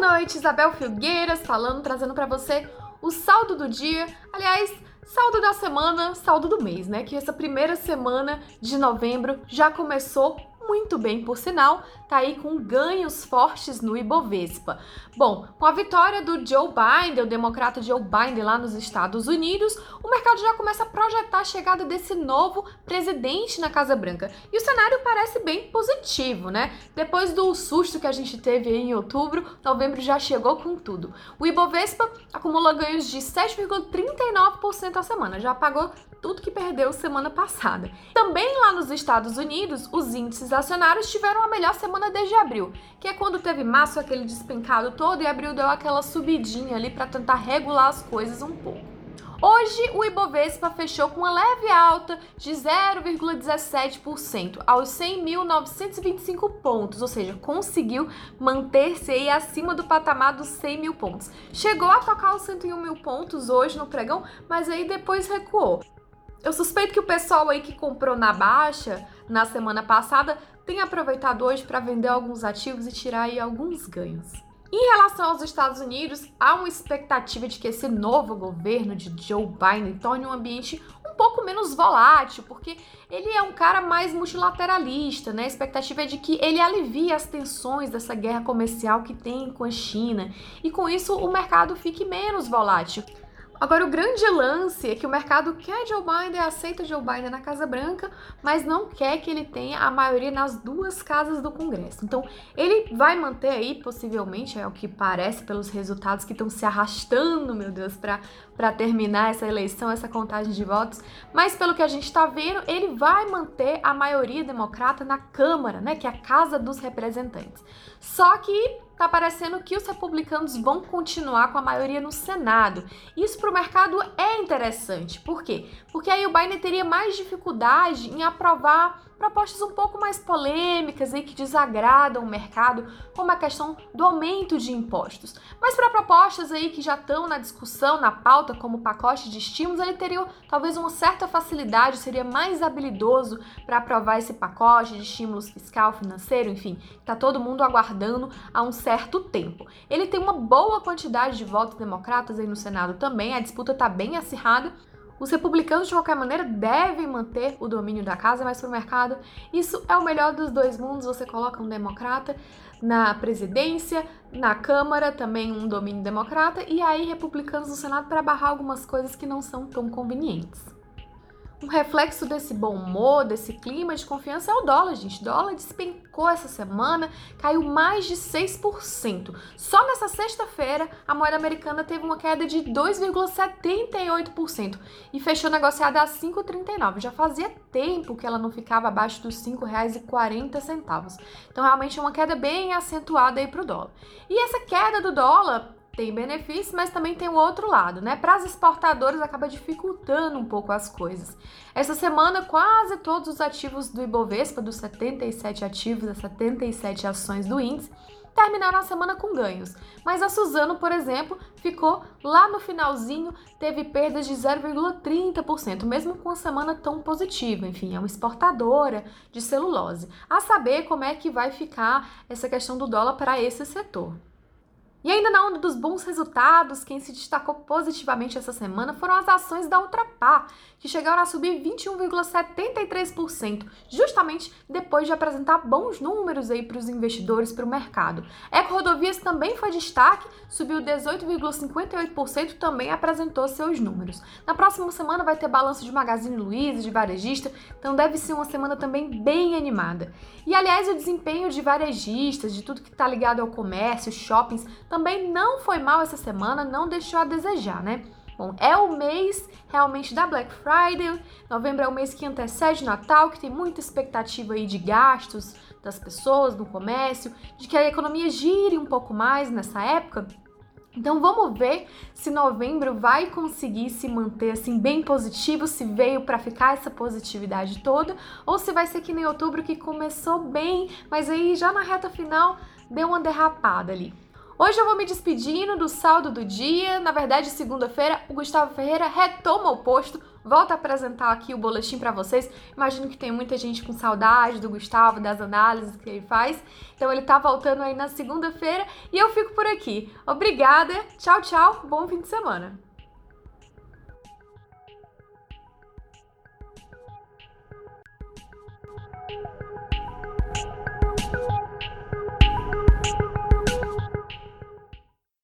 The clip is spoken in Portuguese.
noite, Isabel Filgueiras falando, trazendo para você o saldo do dia. Aliás, saldo da semana, saldo do mês, né? Que essa primeira semana de novembro já começou muito bem, por sinal, tá aí com ganhos fortes no Ibovespa. Bom, com a vitória do Joe Biden, o democrata Joe Biden lá nos Estados Unidos, o mercado já começa a projetar a chegada desse novo presidente na Casa Branca. E o cenário parece bem positivo, né? Depois do susto que a gente teve em outubro, novembro já chegou com tudo. O Ibovespa acumula ganhos de 7,39% a semana, já pagou tudo que perdeu semana passada. Também lá nos Estados Unidos, os índices acionários tiveram a melhor semana desde abril, que é quando teve março aquele despencado todo e abril deu aquela subidinha ali para tentar regular as coisas um pouco. Hoje, o Ibovespa fechou com uma leve alta de 0,17% aos 100.925 pontos, ou seja, conseguiu manter-se aí acima do patamar dos 100 mil pontos. Chegou a tocar os 101 mil pontos hoje no pregão, mas aí depois recuou. Eu suspeito que o pessoal aí que comprou na baixa na semana passada tem aproveitado hoje para vender alguns ativos e tirar aí alguns ganhos. Em relação aos Estados Unidos, há uma expectativa de que esse novo governo de Joe Biden torne um ambiente um pouco menos volátil, porque ele é um cara mais multilateralista, né? A expectativa é de que ele alivie as tensões dessa guerra comercial que tem com a China e com isso o mercado fique menos volátil. Agora, o grande lance é que o mercado quer Joe Biden, aceita Joe Biden na Casa Branca, mas não quer que ele tenha a maioria nas duas casas do Congresso. Então, ele vai manter aí, possivelmente, é o que parece pelos resultados que estão se arrastando, meu Deus, para terminar essa eleição, essa contagem de votos. Mas, pelo que a gente está vendo, ele vai manter a maioria democrata na Câmara, né, que é a Casa dos Representantes. Só que tá parecendo que os republicanos vão continuar com a maioria no Senado. Isso para o mercado é interessante. Por quê? Porque aí o Biden teria mais dificuldade em aprovar propostas um pouco mais polêmicas e que desagradam o mercado, como a questão do aumento de impostos. Mas para propostas aí que já estão na discussão, na pauta, como pacote de estímulos, ele teria talvez uma certa facilidade, seria mais habilidoso para aprovar esse pacote de estímulos fiscal, financeiro, enfim, está todo mundo aguardando há um certo tempo. Ele tem uma boa quantidade de votos democratas aí no Senado também, a disputa está bem acirrada, os republicanos, de qualquer maneira, devem manter o domínio da casa, mas para o mercado, isso é o melhor dos dois mundos. Você coloca um democrata na presidência, na Câmara, também um domínio democrata, e aí republicanos no Senado para barrar algumas coisas que não são tão convenientes. Um reflexo desse bom humor, desse clima de confiança é o dólar, gente. O dólar despencou essa semana, caiu mais de 6%. Só nessa sexta-feira, a moeda americana teve uma queda de 2,78% e fechou negociada a 5,39. Já fazia tempo que ela não ficava abaixo dos R$ 5,40. Então, realmente é uma queda bem acentuada aí para o dólar. E essa queda do dólar tem benefícios, mas também tem o outro lado, né? Para as exportadoras acaba dificultando um pouco as coisas. Essa semana, quase todos os ativos do Ibovespa, dos 77 ativos, das 77 ações do índice, terminaram a semana com ganhos. Mas a Suzano, por exemplo, ficou lá no finalzinho, teve perdas de 0,30%, mesmo com uma semana tão positiva. Enfim, é uma exportadora de celulose. A saber como é que vai ficar essa questão do dólar para esse setor. E ainda na onda dos bons resultados, quem se destacou positivamente essa semana foram as ações da Ultrapar, que chegaram a subir 21,73%, justamente depois de apresentar bons números aí para os investidores, para o mercado. Eco Rodovias também foi destaque, subiu 18,58%, também apresentou seus números. Na próxima semana vai ter balanço de Magazine Luiza, de varejista, então deve ser uma semana também bem animada. E aliás, o desempenho de varejistas, de tudo que está ligado ao comércio, shoppings, também não foi mal essa semana, não deixou a desejar, né? Bom, é o mês realmente da Black Friday. Novembro é o mês que antecede Natal, que tem muita expectativa aí de gastos das pessoas no comércio, de que a economia gire um pouco mais nessa época. Então vamos ver se novembro vai conseguir se manter assim bem positivo, se veio para ficar essa positividade toda, ou se vai ser que nem outubro que começou bem, mas aí já na reta final deu uma derrapada ali. Hoje eu vou me despedindo do saldo do dia. Na verdade, segunda-feira, o Gustavo Ferreira retoma o posto, volta a apresentar aqui o boletim para vocês. Imagino que tem muita gente com saudade do Gustavo, das análises que ele faz. Então ele tá voltando aí na segunda-feira e eu fico por aqui. Obrigada, tchau, tchau, bom fim de semana.